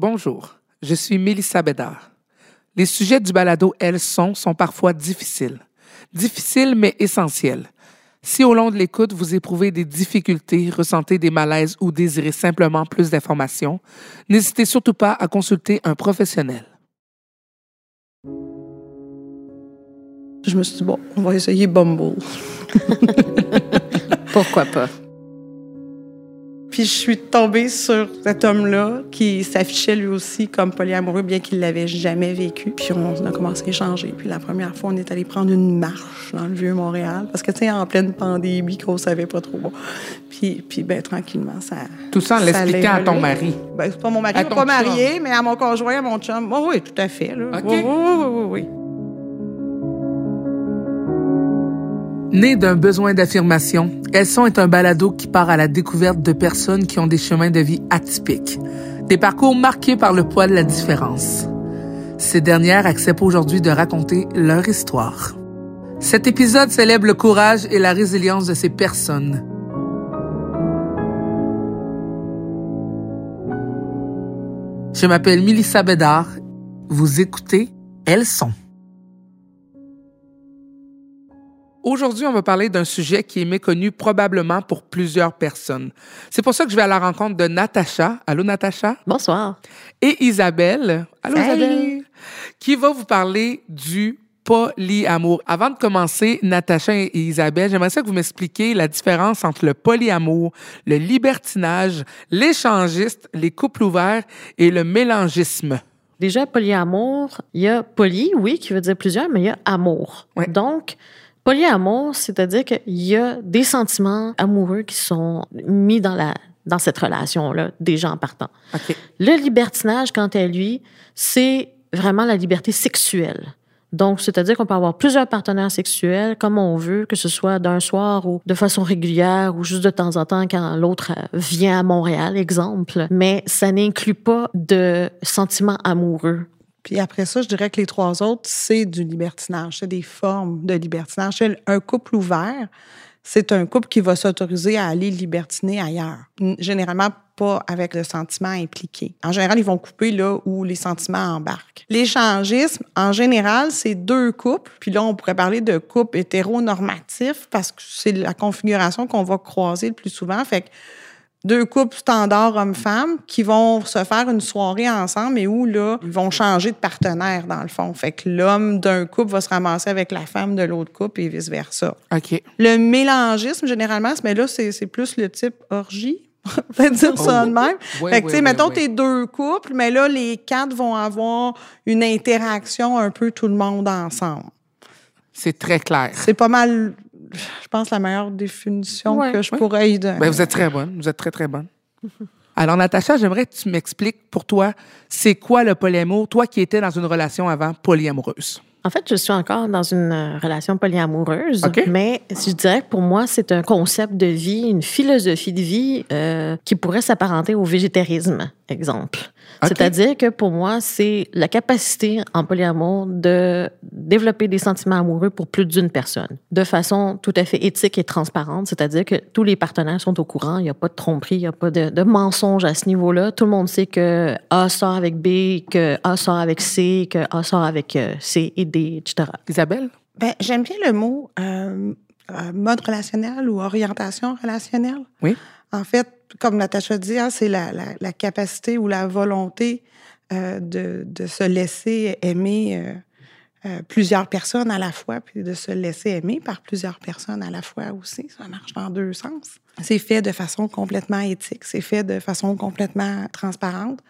Bonjour, je suis Mélissa Bédard. Les sujets du balado Elles sont sont parfois difficiles. Difficiles mais essentiels. Si au long de l'écoute, vous éprouvez des difficultés, ressentez des malaises ou désirez simplement plus d'informations, n'hésitez surtout pas à consulter un professionnel. Je me suis dit, bon, on va essayer Bumble. Pourquoi pas? Puis je suis tombée sur cet homme-là qui s'affichait lui aussi comme polyamoureux, bien qu'il l'avait jamais vécu. Puis on a commencé à échanger. Puis la première fois, on est allé prendre une marche dans le vieux Montréal, parce que tu sais, en pleine pandémie, qu'on savait pas trop. Puis, puis ben tranquillement, ça. Tout ça en l'expliquant à ton mari. Ben c'est pas mon mari, pas chum. mariée, mais à mon conjoint, à mon chum. Oh, oui, tout à fait. Là. Oui, oui, oui, oui. Né d'un besoin d'affirmation, Elles est un balado qui part à la découverte de personnes qui ont des chemins de vie atypiques, des parcours marqués par le poids de la différence. Ces dernières acceptent aujourd'hui de raconter leur histoire. Cet épisode célèbre le courage et la résilience de ces personnes. Je m'appelle Milissa Bédard. Vous écoutez Elles. Aujourd'hui, on va parler d'un sujet qui est méconnu probablement pour plusieurs personnes. C'est pour ça que je vais à la rencontre de Natacha. Allô, Natacha? Bonsoir. Et Isabelle. Allô, Salut. Isabelle? Qui va vous parler du polyamour. Avant de commencer, Natacha et Isabelle, j'aimerais ça que vous m'expliquiez la différence entre le polyamour, le libertinage, l'échangiste, les couples ouverts et le mélangisme. Déjà, polyamour, il y a poly, oui, qui veut dire plusieurs, mais il y a amour. Ouais. Donc, polyamour, c'est-à-dire qu'il y a des sentiments amoureux qui sont mis dans, la, dans cette relation-là, déjà en partant. Le libertinage, quant à lui, c'est vraiment la liberté sexuelle. Donc, c'est-à-dire qu'on peut avoir plusieurs partenaires sexuels comme on veut, que ce soit d'un soir ou de façon régulière ou juste de temps en temps quand l'autre vient à Montréal, exemple. Mais ça n'inclut pas de sentiments amoureux. Puis après ça, je dirais que les trois autres, c'est du libertinage. C'est des formes de libertinage. Un couple ouvert, c'est un couple qui va s'autoriser à aller libertiner ailleurs. Généralement, pas avec le sentiment impliqué. En général, ils vont couper là où les sentiments embarquent. L'échangisme, en général, c'est deux couples. Puis là, on pourrait parler de couple hétéronormatif parce que c'est la configuration qu'on va croiser le plus souvent. Fait que deux couples standards hommes-femmes qui vont se faire une soirée ensemble et où, là, ils vont changer de partenaire, dans le fond. Fait que l'homme d'un couple va se ramasser avec la femme de l'autre couple et vice-versa. OK. Le mélangisme, généralement, mais là, c'est plus le type orgie. On peut dire ça Oh. de même. Oui, fait que, oui, tu sais, oui, mettons, t'es deux couples, mais là, les quatre vont avoir une interaction un peu tout le monde ensemble. C'est très clair. C'est pas mal, je pense, la meilleure définition Ouais. que je Ouais. pourrais y donner. Ben, vous êtes très bonne. Vous êtes très, très bonne. Alors, Natacha, j'aimerais que tu m'expliques pour toi, c'est quoi le polyamour, toi qui étais dans une relation avant polyamoureuse? En fait, je suis encore dans une euh, relation polyamoureuse, mais je dirais que pour moi, c'est un concept de vie, une philosophie de vie euh, qui pourrait s'apparenter au végétarisme, exemple. C'est-à-dire que pour moi, c'est la capacité en polyamour de développer des sentiments amoureux pour plus d'une personne, de façon tout à fait éthique et transparente, c'est-à-dire que tous les partenaires sont au courant, il n'y a pas de tromperie, il n'y a pas de, de mensonge à ce niveau-là. Tout le monde sait que A sort avec B, que A sort avec C, que A sort avec euh, C et D, etc. Isabelle? Ben, j'aime bien le mot euh, euh, mode relationnel ou orientation relationnelle. Oui. En fait, comme Natacha dit, hein, c'est la, la, la capacité ou la volonté euh, de, de se laisser aimer euh, euh, plusieurs personnes à la fois, puis de se laisser aimer par plusieurs personnes à la fois aussi. Ça marche dans deux sens. C'est fait de façon complètement éthique, c'est fait de façon complètement transparente,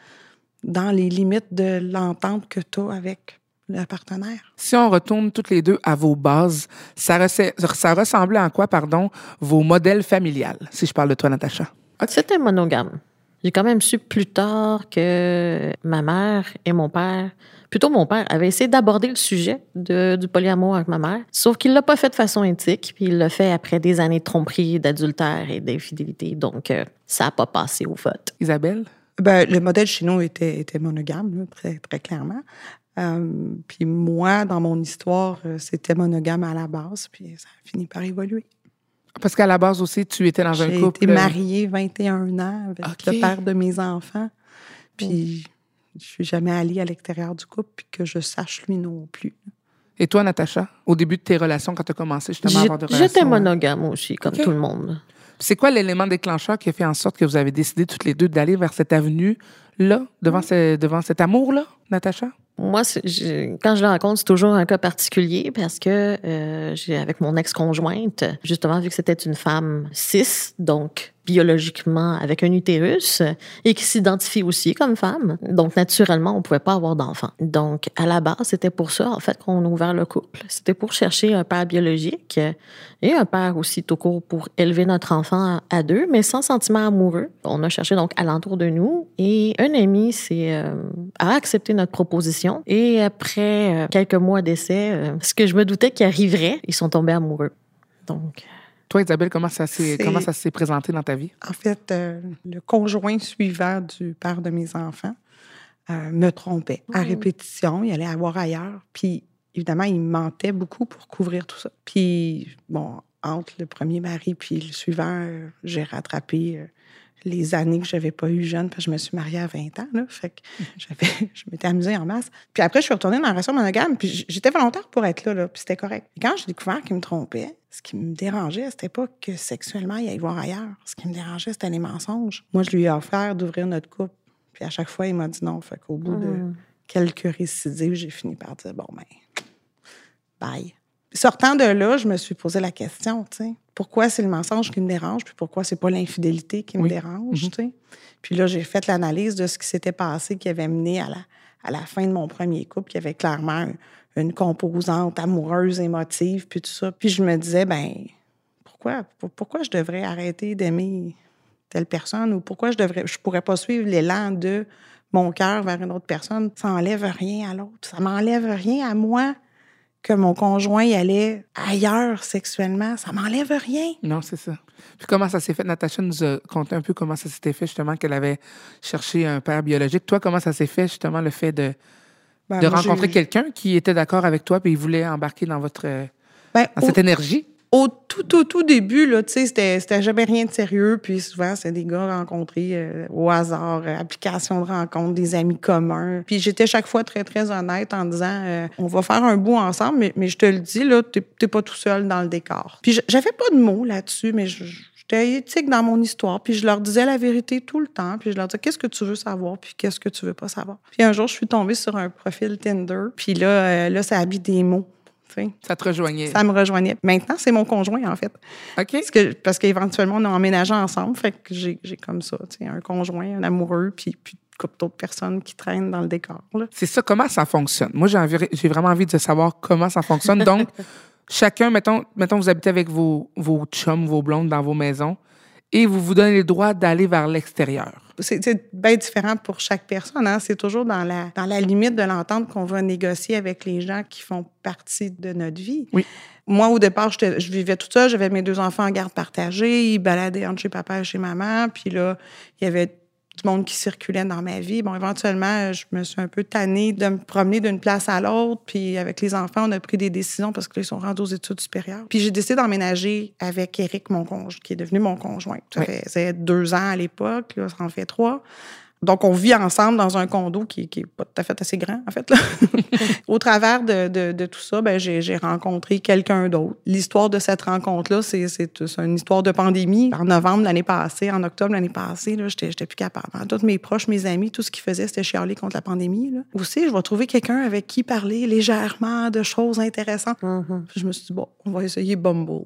dans les limites de l'entente que tu as avec le partenaire. Si on retourne toutes les deux à vos bases, ça, resse- ça ressemblait en quoi, pardon, vos modèles familiales, si je parle de toi, Natacha? C'était monogame. J'ai quand même su plus tard que ma mère et mon père, plutôt mon père, avaient essayé d'aborder le sujet de- du polyamour avec ma mère, sauf qu'il l'a pas fait de façon éthique, puis il l'a fait après des années de tromperie, d'adultère et d'infidélité. Donc, euh, ça n'a pas passé au vote. Isabelle? Ben, le modèle chez nous était, était monogame, là, très, très clairement. Euh, puis moi, dans mon histoire, euh, c'était monogame à la base, puis ça a fini par évoluer. Parce qu'à la base aussi, tu étais dans un J'ai couple. été mariée 21 ans avec OK. le père de mes enfants. Puis je suis jamais allée à l'extérieur du couple, puis que je sache lui non plus. Et toi, Natacha, au début de tes relations, quand tu as commencé justement à avoir des relations? J'étais monogame aussi, comme tout le monde. C'est quoi l'élément déclencheur qui a fait en sorte que vous avez décidé toutes les deux d'aller vers cette avenue-là, devant, ce- devant cet amour-là, Natacha? Moi, je- quand je le rencontre, c'est toujours un cas particulier parce que euh, j'ai avec mon ex-conjointe, justement, vu que c'était une femme cis, donc biologiquement avec un utérus, et qui s'identifie aussi comme femme. Donc, naturellement, on pouvait pas avoir d'enfant. Donc, à la base, c'était pour ça, en fait, qu'on a ouvert le couple. C'était pour chercher un père biologique et un père aussi tout court pour élever notre enfant à deux, mais sans sentiment amoureux. On a cherché donc alentour de nous et un ami euh, a accepté notre proposition et après euh, quelques mois d'essai, euh, ce que je me doutais qu'il arriverait, ils sont tombés amoureux. Donc, Toi, Isabelle, comment ça s'est, comment ça s'est présenté dans ta vie? En fait, euh, le conjoint suivant du père de mes enfants euh, me trompait à répétition. Il allait avoir ailleurs. Puis, évidemment, il mentait beaucoup pour couvrir tout ça. Puis, bon, entre le premier mari puis le suivant, euh, j'ai rattrapé les années que je n'avais pas eu jeune, parce que je me suis mariée à 20 ans. Là, fait que j'avais, je m'étais amusée en masse. Puis après, je suis retournée dans la relation monogame, puis j'étais volontaire pour être là, là puis c'était correct. Et quand j'ai découvert qu'il me trompait, ce qui me dérangeait, c'était pas que sexuellement, il allait voir ailleurs. Ce qui me dérangeait, c'était les mensonges. Moi, je lui ai offert d'ouvrir notre couple. Puis à chaque fois, il m'a dit non. Fait qu'au bout de hum, quelques récidives, j'ai fini par dire bon, ben, bye. Sortant de là, je me suis posé la question, tu sais, pourquoi c'est le mensonge qui me dérange, puis pourquoi c'est pas l'infidélité qui me Oui. dérange, Mhm. tu sais. Puis là, j'ai fait l'analyse de ce qui s'était passé qui avait mené à la, à la fin de mon premier couple, qui avait clairement un- une composante amoureuse, émotive, puis tout ça. Puis je me disais, ben, pourquoi, pour- pourquoi je devrais arrêter d'aimer telle personne ou pourquoi je devrais, je pourrais pas suivre l'élan de mon cœur vers une autre personne? Ça enlève rien à l'autre. Ça m'enlève rien à moi que mon conjoint y allait ailleurs sexuellement. Ça m'enlève rien. Non, c'est ça. Puis comment ça s'est fait? Natacha nous a conté un peu comment ça s'était fait, justement, qu'elle avait cherché un père biologique. Toi, comment ça s'est fait, justement, le fait de, Ben, de moi, j'ai- rencontrer quelqu'un qui était d'accord avec toi puis il voulait embarquer dans votre Ben, dans au- cette énergie? Au tout, tout, tout début, là, tu sais, c'était, jamais rien de sérieux. Puis souvent, c'était des gars rencontrés euh, au hasard, euh, de rencontre, des amis communs. Puis j'étais chaque fois très, très honnête en disant, euh, on va faire un bout ensemble, mais, mais je te le dis, là, t'es, pas tout seul dans le décor. Puis j'avais pas de mots là-dessus, mais j'étais éthique dans mon histoire. Puis je leur disais la vérité tout le temps. Puis je leur disais, qu'est-ce que tu veux savoir, puis qu'est-ce que tu veux pas savoir? Puis un jour, je suis tombée sur un profil Tinder. Puis là, euh, là, ça habite des mots. Ça te rejoignait. Ça me rejoignait. Maintenant, c'est mon conjoint, en fait. OK? Parce que parce qu'éventuellement, on a emménagé ensemble. Fait que j'ai j'ai comme ça, un conjoint, un amoureux, puis, puis une couple d'autres personnes qui traînent dans le décor. Là. C'est ça, comment ça fonctionne? Moi, j'ai envie- j'ai vraiment envie de savoir comment ça fonctionne. Donc, chacun, mettons, mettons, vous habitez avec vos, vos chums, vos blondes dans vos maisons et vous vous donnez le droit d'aller vers l'extérieur. C'est bien différent pour chaque personne. Hein? C'est toujours dans la, dans la limite de l'entente qu'on va négocier avec les gens qui font partie de notre vie. Oui. Moi, au départ, je vivais toute seule. J'avais mes deux enfants en garde partagée. Ils baladaient entre chez papa et chez maman. Puis là, il y avait du monde qui circulait dans ma vie. Bon, éventuellement, je me suis un peu tannée de me promener d'une place à l'autre. Puis avec les enfants, on a pris des décisions parce qu'ils sont rendus aux études supérieures. Puis j'ai décidé d'emménager avec Eric, mon conjoint, qui est devenu mon conjoint. Ça Oui. faisait deux ans à l'époque. Là, ça en fait trois. Donc, on vit ensemble dans un condo qui n'est pas tout à fait assez grand, en fait. Là. Au travers de, de- de tout ça, ben, j'ai rencontré quelqu'un d'autre. L'histoire de cette rencontre-là, c'est une histoire de pandémie. En novembre l'année passée, en octobre l'année passée, j'étais plus capable. Hein. Tous mes proches, mes amis, tout ce qu'ils faisaient, c'était chialer contre la pandémie. Là. Aussi, je vais trouver quelqu'un avec qui parler légèrement de choses intéressantes. Puis je me suis dit, bon, on va essayer Bumble.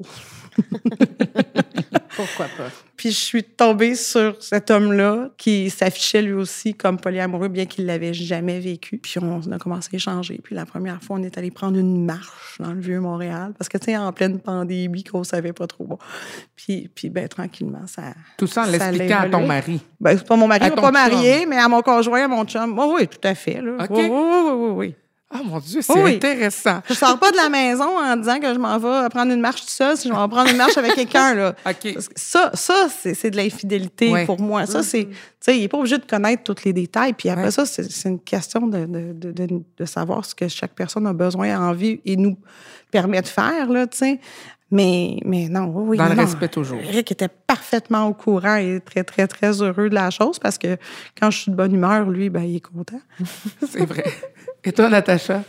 Pourquoi pas? Puis je suis tombée sur cet homme-là qui s'affichait lui aussi comme polyamoureux, bien qu'il l'avait jamais vécu. Puis on a commencé à échanger. Puis la première fois, on est allé prendre une marche dans le vieux Montréal parce que tu sais, en pleine pandémie, qu'on savait pas trop. Bon. Puis, puis ben tranquillement, ça. Tout ça en l'expliquant à ton mari. Ben, c'est pas mon mari, on pas marié, mais à mon conjoint, à mon chum. Oui, oui, tout à fait. Là. OK. Oui, oui, oui, oui, oui. Ah, mon Dieu, c'est Oui. intéressant. Je sors pas de la maison en disant que je m'en vais prendre une marche tout seul, si je vais en prendre une marche avec quelqu'un. Là. OK. Parce que Ça, ça c'est c'est de l'infidélité Ouais. pour moi. Ça, c'est, tu sais, il n'est pas obligé de connaître tous les détails. Puis après Ouais. ça, c'est c'est une question de, de, de, de- de savoir ce que chaque personne a besoin, a envie et nous permet de faire, là, tu sais. Mais, mais non, oui. Dans le non, respect toujours. Eric était parfaitement au courant et très, très, très heureux de la chose parce que quand je suis de bonne humeur, lui, ben, il est content. C'est vrai. Et toi, Natacha?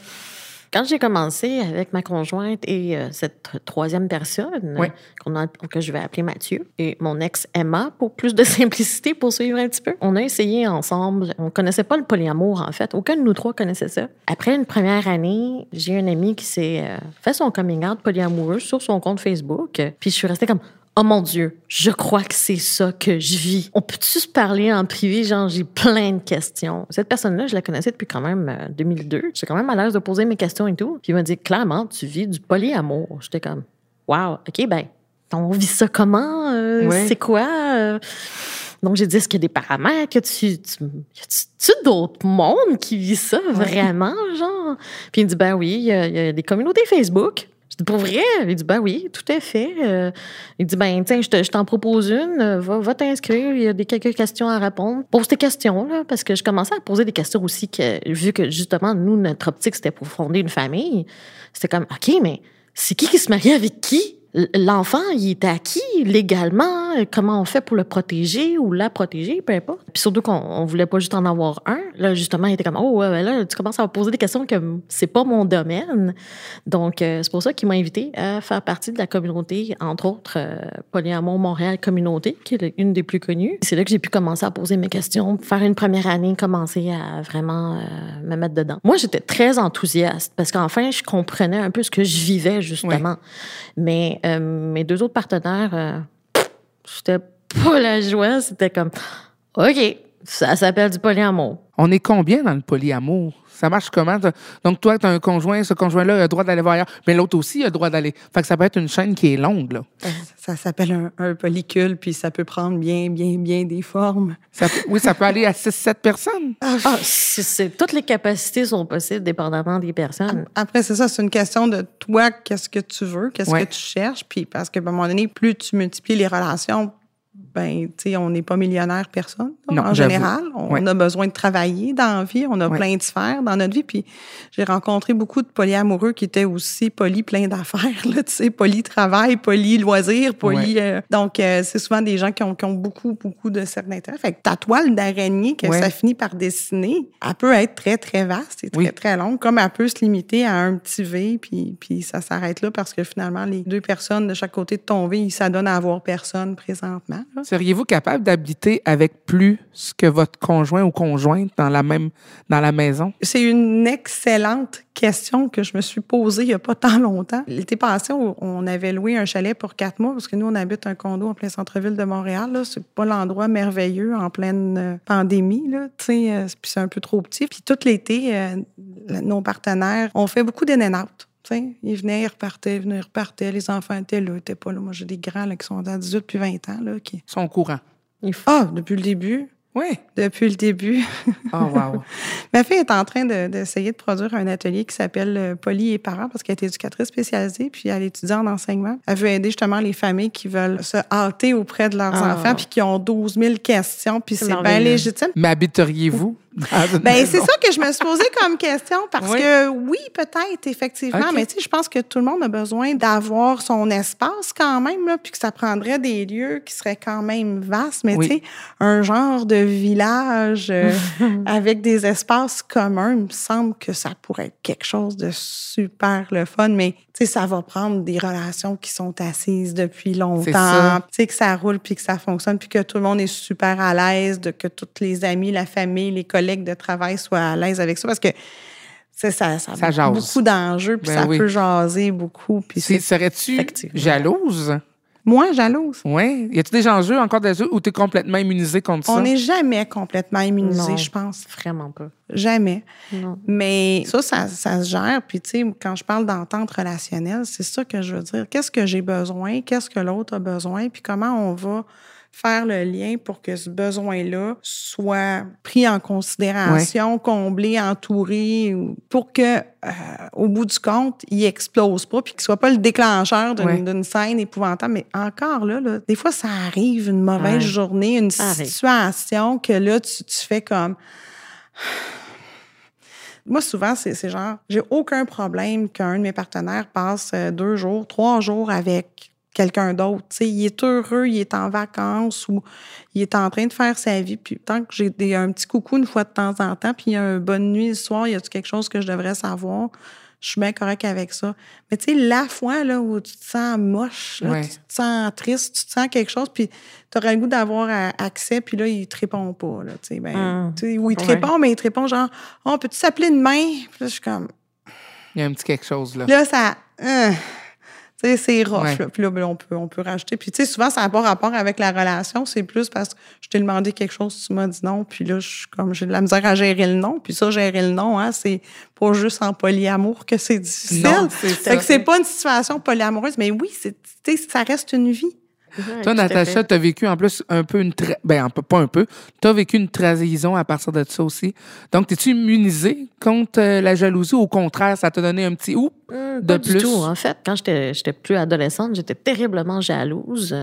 Quand j'ai commencé avec ma conjointe et euh, cette troisième personne, Oui. qu'on a- que je vais appeler Mathieu, et mon ex Emma, pour plus de simplicité, pour suivre un petit peu, on a essayé ensemble. On connaissait pas le polyamour, en fait. Aucun de nous trois connaissait ça. Après une première année, j'ai un ami qui s'est euh, fait son coming out polyamoureux sur son compte Facebook. Puis je suis restée comme, Oh mon Dieu, je crois que c'est ça que je vis. On peut-tu se parler en privé? Genre, j'ai plein de questions. Cette personne-là, je la connaissais depuis quand même euh, 2002. J'étais quand même à l'aise de poser mes questions et tout. Puis il m'a dit, clairement, tu vis du polyamour. J'étais comme, wow, OK, ben, on vit ça comment? Euh. C'est quoi? Euh, donc, j'ai dit, est-ce qu'il y a des paramètres? Y a-tu, tu, y a-tu d'autres mondes qui vivent ça vraiment, genre? Puis il me dit, ben oui, il y, a- il y a des communautés Facebook. Je dis, pour vrai? Il dit, ben oui, tout à fait. Euh, il dit, ben tiens, je, te- je t'en propose une, euh, va, va t'inscrire, il y a des quelques questions à répondre. Pose tes questions, là, parce que je commençais à poser des questions aussi, que, vu que justement, nous, notre optique, c'était pour fonder une famille. C'était comme, OK, mais c'est qui qui se marie avec qui? L'enfant, il est à qui légalement? Comment on fait pour le protéger ou la protéger, peu importe. Puis surtout qu'on on voulait pas juste en avoir un. Là, justement, il était comme, oh, ouais, ouais, là, tu commences à me poser des questions que c'est pas mon domaine. Donc, euh, c'est pour ça qu'il m'a invité à faire partie de la communauté, entre autres, euh, Polyamour Montréal Communauté, qui est une des plus connues. C'est là que j'ai pu commencer à poser mes questions, faire une première année, commencer à vraiment euh, me mettre dedans. Moi, j'étais très enthousiaste parce qu'enfin, je comprenais un peu ce que je vivais, justement. Mais euh, mes deux autres partenaires, euh, c'était pas la joie. C'était comme, OK, ça s'appelle du polyamour. On est combien dans le polyamour? Ça marche comment? Donc, toi, tu as un conjoint, ce conjoint-là a le droit d'aller voir ailleurs, mais l'autre aussi a le droit d'aller. Fait que ça peut être une chaîne qui est longue, là. Ça s'appelle un, un polycule, puis ça peut prendre bien, bien, bien des formes. Ça peut- oui, ça peut aller à 6-7 personnes. Ah, c'est, c'est- toutes les capacités sont possibles dépendamment des personnes. Après, c'est ça, c'est une question de toi, qu'est-ce que tu veux, qu'est-ce Ouais. que tu cherches, puis parce qu'à un moment donné, plus tu multiplies les relations, ben, tu sais, on n'est pas millionnaire personne, là, Non, en général. On Ouais. a besoin de travailler dans la vie, on a Ouais. plein de sphères dans notre vie, puis j'ai rencontré beaucoup de polyamoureux qui étaient aussi poly plein d'affaires, là, tu sais, poly travail, poly loisir, poly... euh, donc, euh, c'est souvent des gens qui ont, qui ont beaucoup, beaucoup de cercles d'intérêt. Fait que ta toile d'araignée que ça finit par dessiner, elle peut être très, très vaste et très, Oui. très longue, comme elle peut se limiter à un petit V, puis, puis ça s'arrête là parce que finalement, les deux personnes de chaque côté de ton V, ils s'adonnent à avoir personne présentement. là. Seriez-vous capable d'habiter avec plus que votre conjoint ou conjointe dans la même dans la maison? C'est une excellente question que je me suis posée il n'y a pas tant longtemps. L'été passé, on avait loué un chalet pour quatre mois parce que nous, on habite un condo en plein centre-ville de Montréal. C'est pas l'endroit merveilleux en pleine euh, pandémie. Euh, c'est un peu trop petit. Puis tout l'été, euh, nos partenaires ont fait beaucoup d'in ils venaient, ils repartaient, ils venaient, ils repartaient. Les enfants étaient là, ils étaient pas là. Moi, j'ai des grands là, qui sont à 18 puis 20 ans. Là, qui... Ils sont au courant. Il faut- Ah, depuis le début. Oui. Depuis le début. Oh, wow. Ma fille est en train de- d'essayer de, produire un atelier qui s'appelle euh, Poly et parents parce qu'elle est éducatrice spécialisée puis elle étudie en enseignement. Elle veut aider justement les familles qui veulent se hâter auprès de leurs Ah. enfants puis qui ont 12 000 questions puis C'est bien légitime. Mais habiteriez-vous? dans Ben, c'est ça que je me suis posé comme question parce Oui. que oui, peut-être, effectivement, mais tu sais, je pense que tout le monde a besoin d'avoir son espace quand même, là, puis que ça prendrait des lieux qui seraient quand même vastes, mais Oui. tu sais, un genre de village euh, avec des espaces communs, il me semble que ça pourrait être quelque chose de super le fun, mais sais, ça va prendre des relations qui sont assises depuis longtemps, tu sais, que ça roule puis que ça fonctionne puis que tout le monde est super à l'aise, de que tous les amis, la famille, les collègues de travail soient à l'aise avec ça parce que ça, ça, Ça a beaucoup d'enjeux puis Ben ça oui. peut jaser beaucoup puis Serais-tu jalouse? Moi jalouse. Oui. Y a-tu des enjeux encore des jeux où tu es complètement immunisé contre On ça? n'est jamais complètement immunisé, je pense. Vraiment pas. Jamais. Non. Mais ça, ça, ça se gère. Puis, tu sais, quand je parle d'entente relationnelle, c'est ça que je veux dire. Qu'est-ce que j'ai besoin? Qu'est-ce que l'autre a besoin? Puis, comment on va faire le lien pour que ce besoin-là soit pris en considération, comblé, entouré, ou- pour que, euh, au bout du compte, il explose pas, puis qu'il soit pas le déclencheur d'une Ouais. scène épouvantable. Mais encore là, là, des fois, ça arrive, une mauvaise Ouais. journée, une Ça arrive. situation que là, tu, tu fais comme Moi, souvent, c'est c'est genre, j'ai aucun problème qu'un de mes partenaires passe euh, deux jours, trois jours avec quelqu'un d'autre. Tu sais, il est heureux, il est en vacances ou il est en train de faire sa vie. Puis tant que j'ai des- un petit coucou une fois de temps en temps, puis il y a un bonne nuit le soir, il y a quelque chose que je devrais savoir, je suis bien correct avec ça. Mais tu sais, la fois là, où tu te sens moche, là, Ouais. tu te sens triste, tu te sens quelque chose, puis tu aurais le goût d'avoir accès, puis là, il te répond pas. Là, tu sais, ben, sais, ou il te Ouais. répond, mais il te répond genre, oh, peux-tu s'appeler demain? Puis là, je suis comme, Il y a un petit quelque chose, là. Là, ça. euh, sais, c'est rough. Ouais. Là. Puis là, ben, on, peut, on peut rajouter. Puis, tu sais, souvent, ça n'a pas rapport avec la relation. C'est plus parce que je t'ai demandé quelque chose, tu m'as dit non. Puis là, je comme, j'ai de la misère à gérer le non. Puis ça, gérer le non, hein, c'est pas juste en polyamour que c'est difficile. Non, c'est ça. Fait que c'est pas une situation polyamoureuse, mais oui, c'est, tu sais, ça reste une vie. Ouais, Toi, Natacha, tu as vécu en plus un peu une. tra- Ben, pas un peu. Tu as vécu une trahison à partir de ça aussi. Donc, es-tu immunisée contre euh, la jalousie ou au contraire, ça t'a donné un petit oup? Hum, de pas du plus? tout. En fait, quand j'étais j'étais plus adolescente, j'étais terriblement jalouse.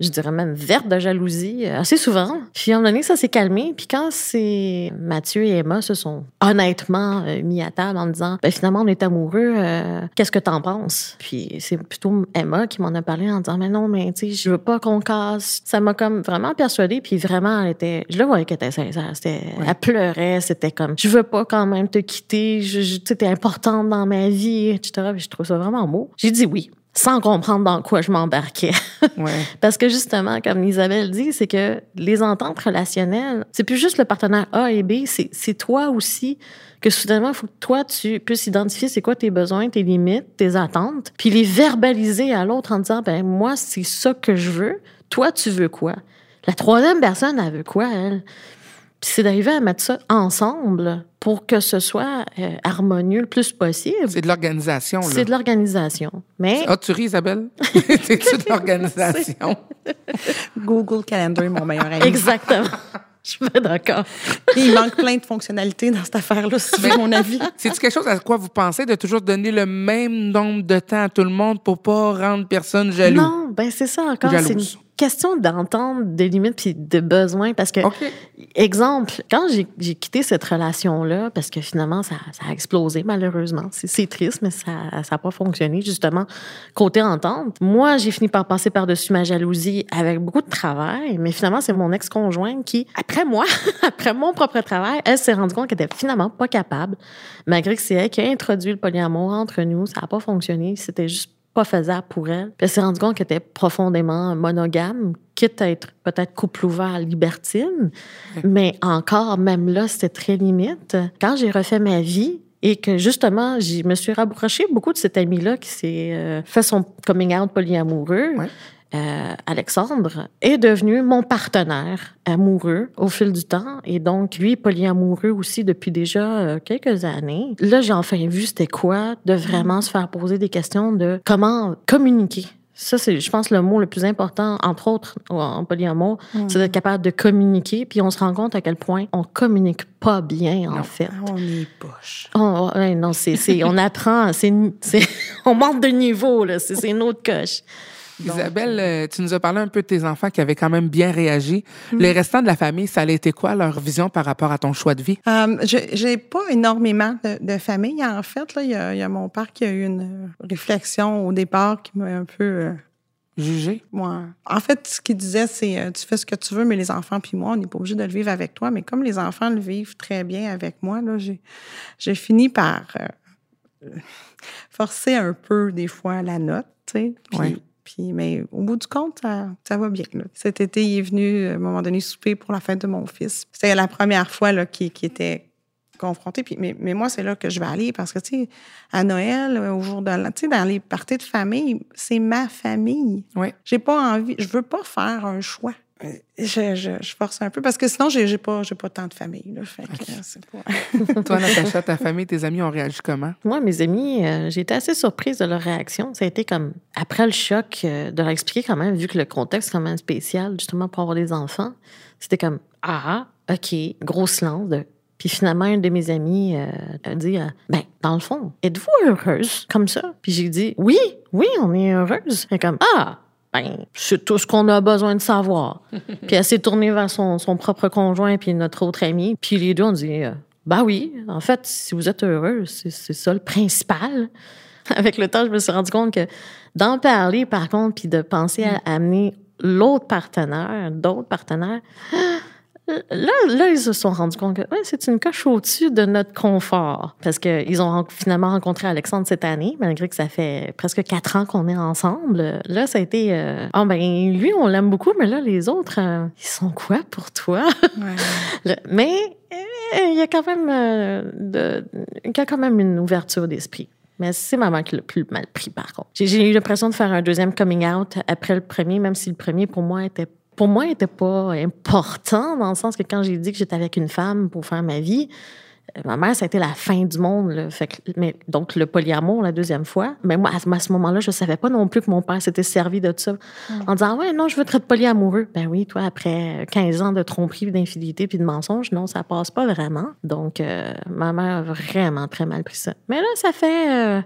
Je dirais même verte de jalousie, euh, assez souvent. Puis à un moment donné, ça s'est calmé. Puis quand c'est Mathieu et Emma se sont honnêtement euh, mis à table en me disant, ben finalement, on est amoureux, euh, qu'est-ce que t'en penses? Puis c'est plutôt Emma qui m'en a parlé en disant, mais non, mais tu sais, je veux pas qu'on casse. Ça m'a comme vraiment persuadée. Puis vraiment, elle était, je le voyais qu'elle était sincère. C'était, Elle pleurait, c'était comme, je veux pas quand même te quitter, je, je, t'es importante dans ma vie, etc. Puis je trouve ça vraiment beau. J'ai dit oui sans comprendre dans quoi je m'embarquais. Ouais. Parce que justement, comme Isabelle dit, c'est que les ententes relationnelles, c'est plus juste le partenaire A et B, c'est c'est toi aussi que soudainement, il faut que toi, tu puisses identifier c'est quoi tes besoins, tes limites, tes attentes, puis les verbaliser à l'autre en disant, ben moi, c'est ça que je veux, toi, tu veux quoi? La troisième personne, elle veut quoi, elle? Puis c'est d'arriver à mettre ça ensemble pour que ce soit euh, harmonieux le plus possible. C'est de l'organisation, là. C'est de l'organisation. Mais Ah, tu ris, Isabelle? C'est de l'organisation? Google Calendar est mon meilleur ami. exactement. Je suis pas d'accord. Il manque plein de fonctionnalités dans cette affaire-là, si veux mon avis. C'est-tu quelque chose à quoi vous pensez de toujours donner le même nombre de temps à tout le monde pour pas rendre personne jaloux? Non, ben c'est ça encore. C'est une Jalouse. Question d'entendre des limites puis de besoins parce que exemple quand j'ai quitté cette relation là parce que finalement ça, ça a explosé malheureusement. C'est triste mais ça ça a pas fonctionné justement côté entente. Moi j'ai fini par passer par dessus ma jalousie avec beaucoup de travail mais finalement c'est mon ex conjointe qui après moi après mon propre travail elle s'est rendue compte qu'elle était finalement pas capable malgré que c'est elle qui a introduit le polyamour entre nous. Ça a pas fonctionné. C'était juste pas faisable pour elle. Puis elle s'est rendue compte qu'elle était profondément monogame, quitte à être peut-être couple ouvert libertine. Mais encore, même là, c'était très limite. Quand j'ai refait ma vie, et que justement, je me suis rapprochée beaucoup de cet ami-là qui s'est euh, fait son coming out polyamoureux. Ouais. Euh, Alexandre est devenu mon partenaire amoureux au fil du temps et donc lui polyamoureux aussi depuis déjà euh, quelques années. Là, j'ai enfin vu c'était quoi de vraiment se faire poser des questions de comment communiquer. Ça, c'est, je pense, le mot le plus important, entre autres, en polyamour, c'est d'être capable de communiquer. Puis on se rend compte à quel point on communique pas bien, en fait. On est poche. Oh, ouais, non, c'est, on apprend, c'est, on monte de niveau, là. C'est, c'est une autre coche. Isabelle, euh, tu nous as parlé un peu de tes enfants qui avaient quand même bien réagi. Mm. Les restants de la famille, ça a été quoi leur vision par rapport à ton choix de vie? Euh, j'ai j'ai pas énormément de, de famille. En fait, il y a, il y a mon père qui a eu une euh, réflexion au départ qui m'a un peu. euh, Jugé? moi. En fait, ce qu'il disait, c'est euh, tu fais ce que tu veux, mais les enfants puis moi, on n'est pas obligé de le vivre avec toi. Mais comme les enfants le vivent très bien avec moi, là, j'ai fini par euh, forcer un peu des fois la note. Puis, Ouais. Puis, mais au bout du compte, ça, ça va bien. là. Cet été, il est venu à un moment donné souper pour la fête de mon fils. C'était la première fois qu'il qu'il était confronté. Puis, mais, mais moi, c'est là que je vais aller parce que, tu sais, à Noël, euh, au jour de l'an, tu sais, dans les parties de famille, c'est ma famille. Oui. J'ai pas envie, je veux pas faire un choix. Euh, Je, je, je force un peu parce que sinon, j'ai j'ai pas, j'ai pas tant de famille. Là, fait que, c'est pas... Toi, Natacha, ta famille, tes amis ont réagi comment? Moi, mes amis, euh, j'ai été assez surprise de leur réaction. Ça a été comme, après le choc, euh, de leur expliquer quand même, vu que le contexte est quand même spécial, justement, pour avoir des enfants. C'était comme, ah, OK, grosse lance de. Puis finalement, un de mes amis euh, a dit, euh, ben, dans le fond, êtes-vous heureuse comme ça? Puis j'ai dit, oui, oui, on est heureuse. Elle est comme, ah, ben, c'est tout ce qu'on a besoin de savoir. puis elle s'est tournée vers son, son propre conjoint puis notre autre ami. Puis les deux ont dit, Ben oui, en fait, si vous êtes heureux, c'est c'est ça le principal. Avec le temps, je me suis rendu compte que d'en parler, par contre, puis de penser à amener l'autre partenaire, d'autres partenaires, là, là, ils se sont rendus compte que ouais, c'est une coche au-dessus de notre confort. Parce qu'ils ont finalement rencontré Alexandre cette année, malgré que ça fait presque quatre ans qu'on est ensemble. Là, ça a été... euh, Ah ben, lui, on l'aime beaucoup, mais là, les autres, euh, ils sont quoi pour toi? Ouais. Le- mais euh, il y a quand même euh, de- il y a quand même une ouverture d'esprit. Mais c'est maman qui l'a plus mal pris, par contre. J'ai eu l'impression de faire un deuxième coming out après le premier, même si le premier, pour moi, était pour moi, était pas important, dans le sens que quand j'ai dit que j'étais avec une femme pour faire ma vie, ma mère, ça a été la fin du monde. là. Fait que, mais, donc, le polyamour, la deuxième fois. Mais moi, à, ce moment-là, je savais pas non plus que mon père s'était servi de ça. En disant, ouais, non, je veux te polyamoureux. Ben oui, toi, après 15 ans de tromperie, d'infidélité puis de mensonges, non, ça passe pas vraiment. Donc, euh, ma mère a vraiment très mal pris ça. Mais là, ça fait euh,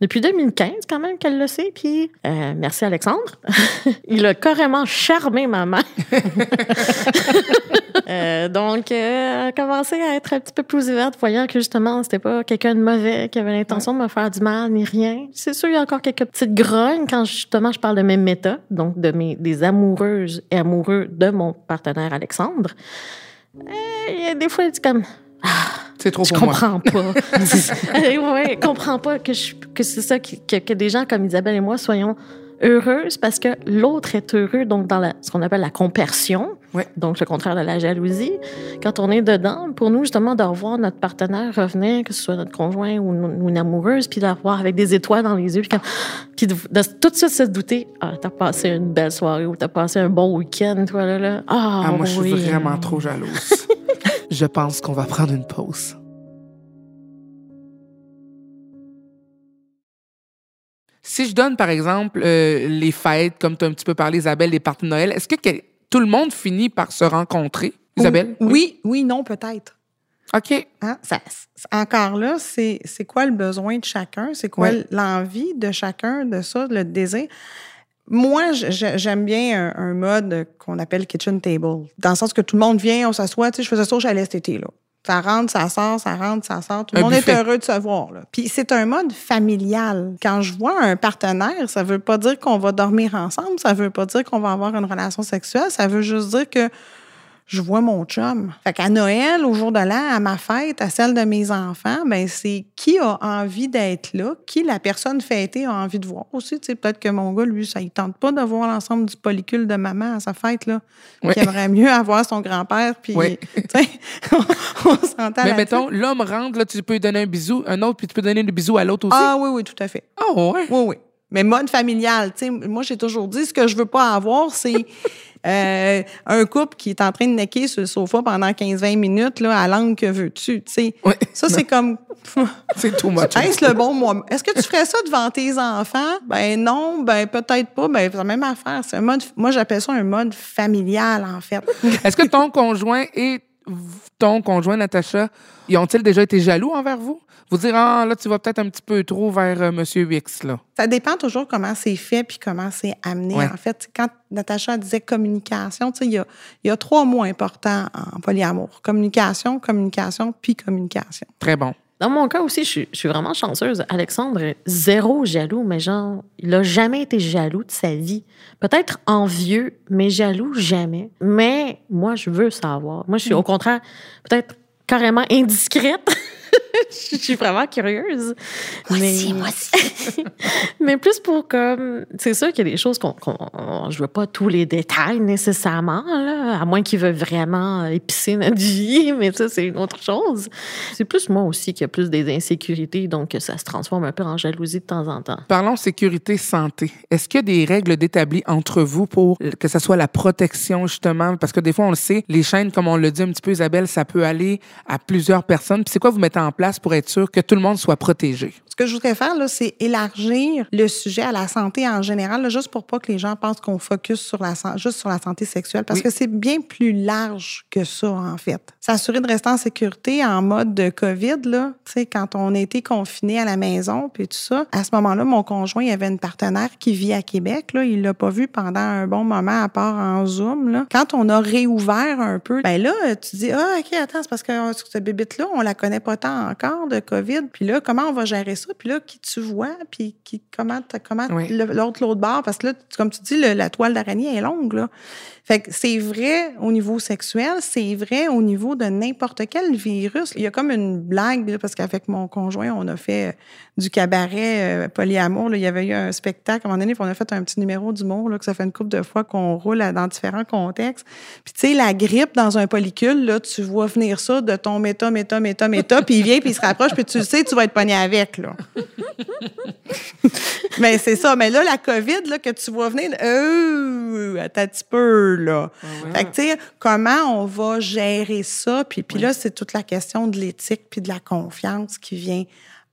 depuis 2015 quand même qu'elle le sait. Puis, euh, merci Alexandre. Il a carrément charmé ma mère. Euh, donc, euh, commencé à être un petit peu plus ouverte, voyant que justement, c'était pas quelqu'un de mauvais qui avait l'intention de me faire du mal ni rien. C'est sûr, il y a encore quelques petites grognes quand justement je parle de mes méta, donc de mes des amoureuses et amoureux de mon partenaire Alexandre. Euh, il y a des fois, c'est comme C'est trop je pour moi. comprends pas. ouais, je comprends pas que, je- que c'est ça, que, que des gens comme Isabelle et moi soyons heureuses parce que l'autre est heureux, donc dans la, ce qu'on appelle la compersion, Ouais. donc le contraire de la jalousie. Quand on est dedans, pour nous, justement, de revoir notre partenaire revenir, que ce soit notre conjoint ou, une- ou une amoureuse, puis de la revoir avec des étoiles dans les yeux, puis, de, de tout de suite se douter, ah, t'as passé une belle soirée ou t'as passé un bon week-end, toi, là, là. Ah, Ah, moi, je suis oui. vraiment trop jalouse. je pense qu'on va prendre une pause. Si je donne, par exemple, euh, les fêtes, comme tu as un petit peu parlé, Isabelle, les parties de Noël, est-ce que tout le monde finit par se rencontrer, Isabelle? Oui, oui, non, peut-être. OK. Hein? Ça, encore là, c'est c'est quoi le besoin de chacun? C'est quoi Ouais. l'envie de chacun de ça, le désir? Moi, j'aime bien un, un mode qu'on appelle kitchen table. Dans le sens que tout le monde vient, on s'assoit. Tu sais, je faisais ça au chalet cet été, là. Ça rentre, ça sort, ça rentre, ça sort. Tout le monde buffet. est heureux de se voir. Là. Puis c'est un mode familial. Quand je vois un partenaire, ça veut pas dire qu'on va dormir ensemble, ça veut pas dire qu'on va avoir une relation sexuelle, ça veut juste dire que je vois mon chum. Fait qu'à Noël, au jour de l'an, à ma fête, à celle de mes enfants, ben c'est qui a envie d'être là, qui la personne fêtée a envie de voir aussi. Tu sais, peut-être que mon gars, lui, ça il tente pas de voir l'ensemble du polycule de maman à sa fête, là. Ouais. Qui aimerait mieux avoir son grand-père, puis, sais, on, on s'entend Mais mettons, l'homme rentre, là, tu peux lui donner un bisou, un autre, puis tu peux donner le bisou à l'autre aussi. Ah oui, oui, tout à fait. Ah ouais? Oui, oui. Mais mode familial, tu sais, moi, j'ai toujours dit, ce que je veux pas avoir, c'est euh, un couple qui est en train de necker sur le sofa pendant 15-20 minutes, là, à langue que veux-tu, tu sais. Ça, c'est comme... C'est too much. Est-ce le bon moment? Est-ce que tu ferais ça devant tes enfants? Ben non, ben peut-être pas. Ben, c'est la même affaire. C'est un mode, moi, j'appelle ça un mode familial, en fait. Est-ce que ton conjoint et ton conjoint, Natacha, ils ont-ils déjà été jaloux envers vous? Vous dire, ah, là, tu vas peut-être un petit peu trop vers euh, Monsieur X, là. Ça dépend toujours comment c'est fait puis comment c'est amené. Ouais. En fait, quand Natacha disait communication, tu sais, il y a, il y a trois mots importants en polyamour. Communication, communication, puis communication. Très bon. Dans mon cas aussi, je suis, je suis vraiment chanceuse. Alexandre est zéro jaloux, mais genre, il a jamais été jaloux de sa vie. Peut-être envieux, mais jaloux jamais. Mais moi, je veux savoir. Moi, je suis au contraire peut-être carrément indiscrète. Je suis vraiment curieuse. Moi mais, aussi, moi aussi. mais plus pour comme. C'est sûr qu'il y a des choses qu'on. qu'on- je veux pas tous les détails nécessairement, là, à moins qu'il veuille vraiment épicer notre vie, mais ça, c'est une autre chose. C'est plus moi aussi qui a plus des insécurités, donc ça se transforme un peu en jalousie de temps en temps. Parlons sécurité santé. Est-ce qu'il y a des règles d'établi entre vous pour que ce soit la protection, justement? Parce que des fois, on le sait, les chaînes, comme on le dit un petit peu, Isabelle, ça peut aller à plusieurs personnes. Puis c'est quoi vous mettez en place pour être sûr que tout le monde soit protégé? Ce que je voudrais faire, là, c'est élargir le sujet à la santé en général, là, juste pour pas que les gens pensent qu'on focus sur la, juste sur la santé sexuelle, parce Oui. que c'est bien plus large que ça, en fait. S'assurer de rester en sécurité en mode de COVID, là, tu sais, quand on a été confiné à la maison, puis tout ça, à ce moment-là, mon conjoint, il avait une partenaire qui vit à Québec, là, il l'a pas vu pendant un bon moment, à part en Zoom, là. Quand on a réouvert un peu, ben là, tu dis, ah, OK, attends, c'est parce que cette bébite-là, on la connaît pas tant encore de COVID, puis là, comment on va gérer ça? Puis là, qui tu vois, puis qui, comment, comment Oui. l'autre, l'autre bord, parce que là, comme tu dis, le- la toile d'araignée est longue, là. Fait que c'est vrai au niveau sexuel, c'est vrai au niveau de n'importe quel virus. Il y a comme une blague, là, parce qu'avec mon conjoint, on a fait euh, du cabaret euh, polyamour. là. Il y avait eu un spectacle à un moment donné, puis on a fait un petit numéro d'humour, là, que ça fait une couple de fois qu'on roule à- dans différents contextes. Puis tu sais, la grippe dans un polycule, là, tu vois venir ça de ton méta, méta, méta, méta, puis il vient, puis se rapproche, puis tu le sais, tu vas être pogné avec, là. Mais c'est ça. Mais là, la COVID, là, que tu vois venir, euh, attends un petit peu, là. Fait que, tu sais, comment on va gérer ça? Puis, puis là, c'est toute la question de l'éthique puis de la confiance qui vient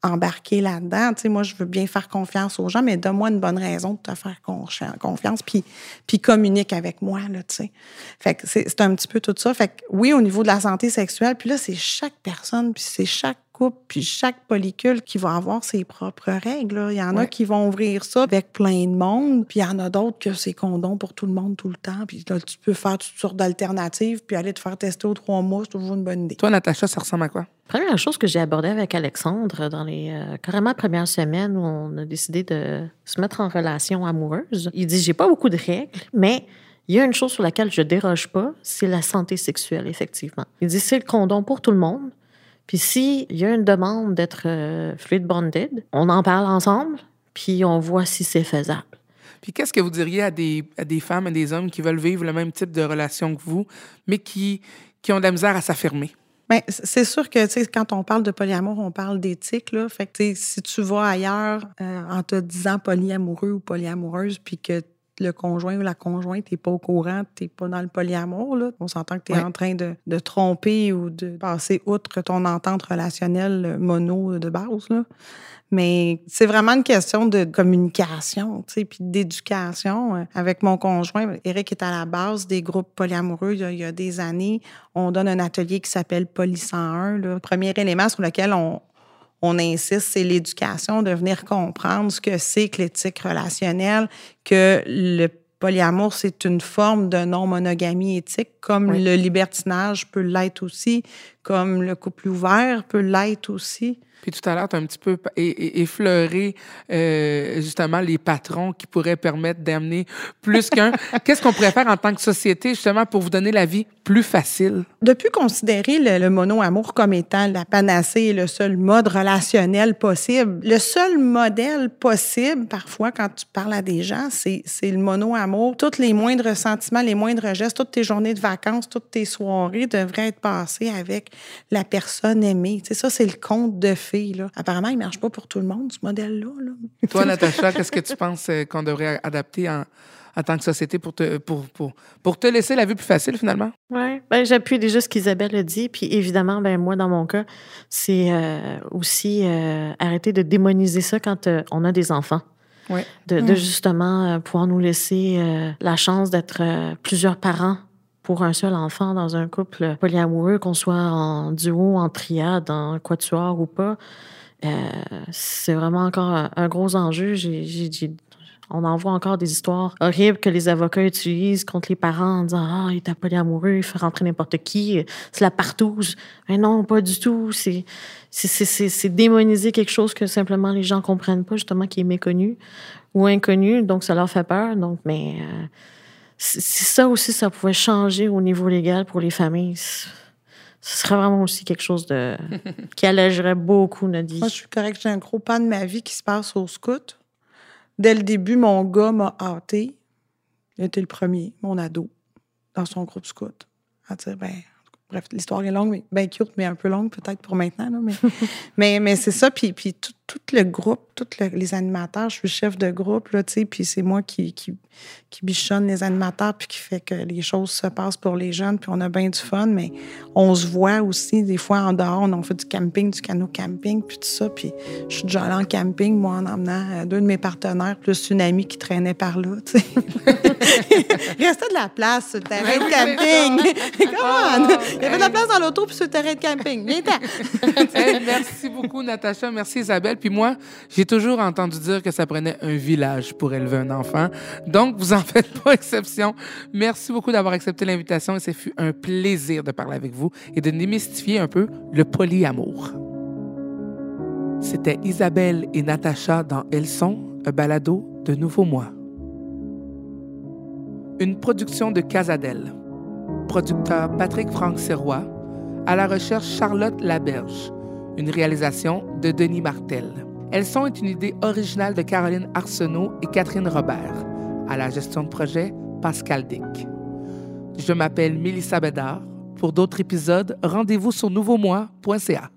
embarquer là-dedans. Tu sais, moi, je veux bien faire confiance aux gens, mais donne-moi une bonne raison de te faire confi- confiance, puis, puis communique avec moi, là, tu sais. Fait que c'est c'est un petit peu tout ça. Fait que oui, au niveau de la santé sexuelle, puis là, c'est chaque personne, puis c'est chaque couple, puis chaque polycule qui va avoir ses propres règles. là. Il y en a qui vont ouvrir ça avec plein de monde, puis il y en a d'autres que c'est condom pour tout le monde tout le temps. Puis là, tu peux faire toutes sortes d'alternatives, puis aller te faire tester aux trois mois, c'est toujours une bonne idée. Toi, Natacha, ça ressemble à quoi? Première chose que j'ai abordée avec Alexandre dans les euh, carrément premières semaines où on a décidé de se mettre en relation amoureuse, il dit j'ai pas beaucoup de règles, mais il y a une chose sur laquelle je déroge pas, c'est la santé sexuelle effectivement. Il dit c'est le condom pour tout le monde. Puis s'il y a une demande d'être euh, fluid bonded, on en parle ensemble, puis on voit si c'est faisable. Puis qu'est-ce que vous diriez à des, à des femmes et des hommes qui veulent vivre le même type de relation que vous, mais qui, qui ont de la misère à s'affirmer? Ben, c- c'est sûr que, tu sais, quand on parle de polyamour, on parle d'éthique, là. Fait que, tu sais, si tu vas ailleurs euh, en te disant polyamoureux ou polyamoureuse, puis que le conjoint ou la conjointe n'est pas au courant, tu pas dans le polyamour, là. On s'entend que tu es Ouais. en train de, de tromper ou de passer outre ton entente relationnelle mono de base, là. Mais c'est vraiment une question de communication, tu sais, puis d'éducation. Euh, Avec mon conjoint, Eric est à la base des groupes polyamoureux il y a, il y a des années. On donne un atelier qui s'appelle Poly 101. là. Le premier élément sur lequel on, on insiste, c'est l'éducation, de venir comprendre ce que c'est que l'éthique relationnelle, que le polyamour, c'est une forme de non-monogamie éthique, comme Oui. le libertinage peut l'être aussi, comme le couple ouvert peut l'être aussi. Puis tout à l'heure, tu as un petit peu effleuré euh, justement les patrons qui pourraient permettre d'amener plus qu'un. Qu'est-ce qu'on pourrait faire en tant que société justement pour vous donner la vie plus facile? De plus considérer le, le mono-amour comme étant la panacée et le seul mode relationnel possible, le seul modèle possible, parfois, quand tu parles à des gens, c'est c'est le mono-amour. Tous les moindres sentiments, les moindres gestes, toutes tes journées de vacances, toutes tes soirées devraient être passées avec la personne aimée. Tu sais, ça, c'est le conte de fées. Là. Apparemment, il ne marche pas pour tout le monde, ce modèle-là. là. Toi, Natacha, qu'est-ce que tu penses euh, qu'on devrait adapter en, en tant que société pour te, pour, pour, pour te laisser la vie plus facile finalement? Oui, ben, j'appuie déjà ce qu'Isabelle a dit. Puis évidemment, ben, moi, dans mon cas, c'est euh, aussi euh, arrêter de démoniser ça quand euh, on a des enfants. Oui. De, de justement euh, pouvoir nous laisser euh, la chance d'être euh, plusieurs parents pour un seul enfant dans un couple polyamoureux, qu'on soit en duo, en triade, en quatuor ou pas. Euh, c'est vraiment encore un, gros enjeu. On en voit encore des histoires horribles que les avocats utilisent contre les parents en disant Ah, il est polyamoureux, il fait rentrer n'importe qui, c'est la partouze. Mais non, pas du tout. C'est démoniser quelque chose que simplement les gens comprennent pas, justement, qui est méconnu ou inconnu, donc ça leur fait peur. Donc, mais euh, si ça aussi, ça pouvait changer au niveau légal pour les familles, ce serait vraiment aussi quelque chose de qui allégerait beaucoup notre vie. Moi, je suis correcte. J'ai un gros pan de ma vie qui se passe au scout. Dès le début, mon gars m'a hâté. Il était le premier, mon ado, dans son groupe scout. À dire, ben, bref, l'histoire est longue, mais ben cute, mais un peu longue peut-être pour maintenant. là, mais mais, mais c'est ça. Puis, puis tout- tout le groupe, tous les animateurs, je suis chef de groupe, là, tu sais, puis c'est moi qui, qui, qui, bichonne les animateurs, puis qui fait que les choses se passent pour les jeunes, puis on a bien du fun, mais on se voit aussi, des fois, en dehors, on fait du camping, du canot camping, puis tout ça, puis je suis déjà allée en camping, moi, en emmenant euh, deux de mes partenaires, plus une amie qui traînait par là, tu sais. Restait de la place sur le terrain de camping. Comment? Il y avait de la place dans l'auto, puis sur le terrain de camping. Viens merci beaucoup, Natacha. Merci, Isabelle. Puis moi, j'ai toujours entendu dire que ça prenait un village pour élever un enfant. Donc, vous en faites pas exception. Merci beaucoup d'avoir accepté l'invitation et ce un plaisir de parler avec vous et de démystifier un peu le polyamour. C'était Isabelle et Natacha dans Elles sont, un balado de Nouveau Mois. Une production de Casadel. Producteur Patrick Franck Serrois. À la recherche Charlotte Laberge. Une réalisation de Denis Martel. Elles sont une idée originale de Caroline Arsenault et Catherine Robert. À la gestion de projet, Pascal Dick. Je m'appelle Mélissa Bédard. Pour d'autres épisodes, rendez-vous sur nouveaumois.ca.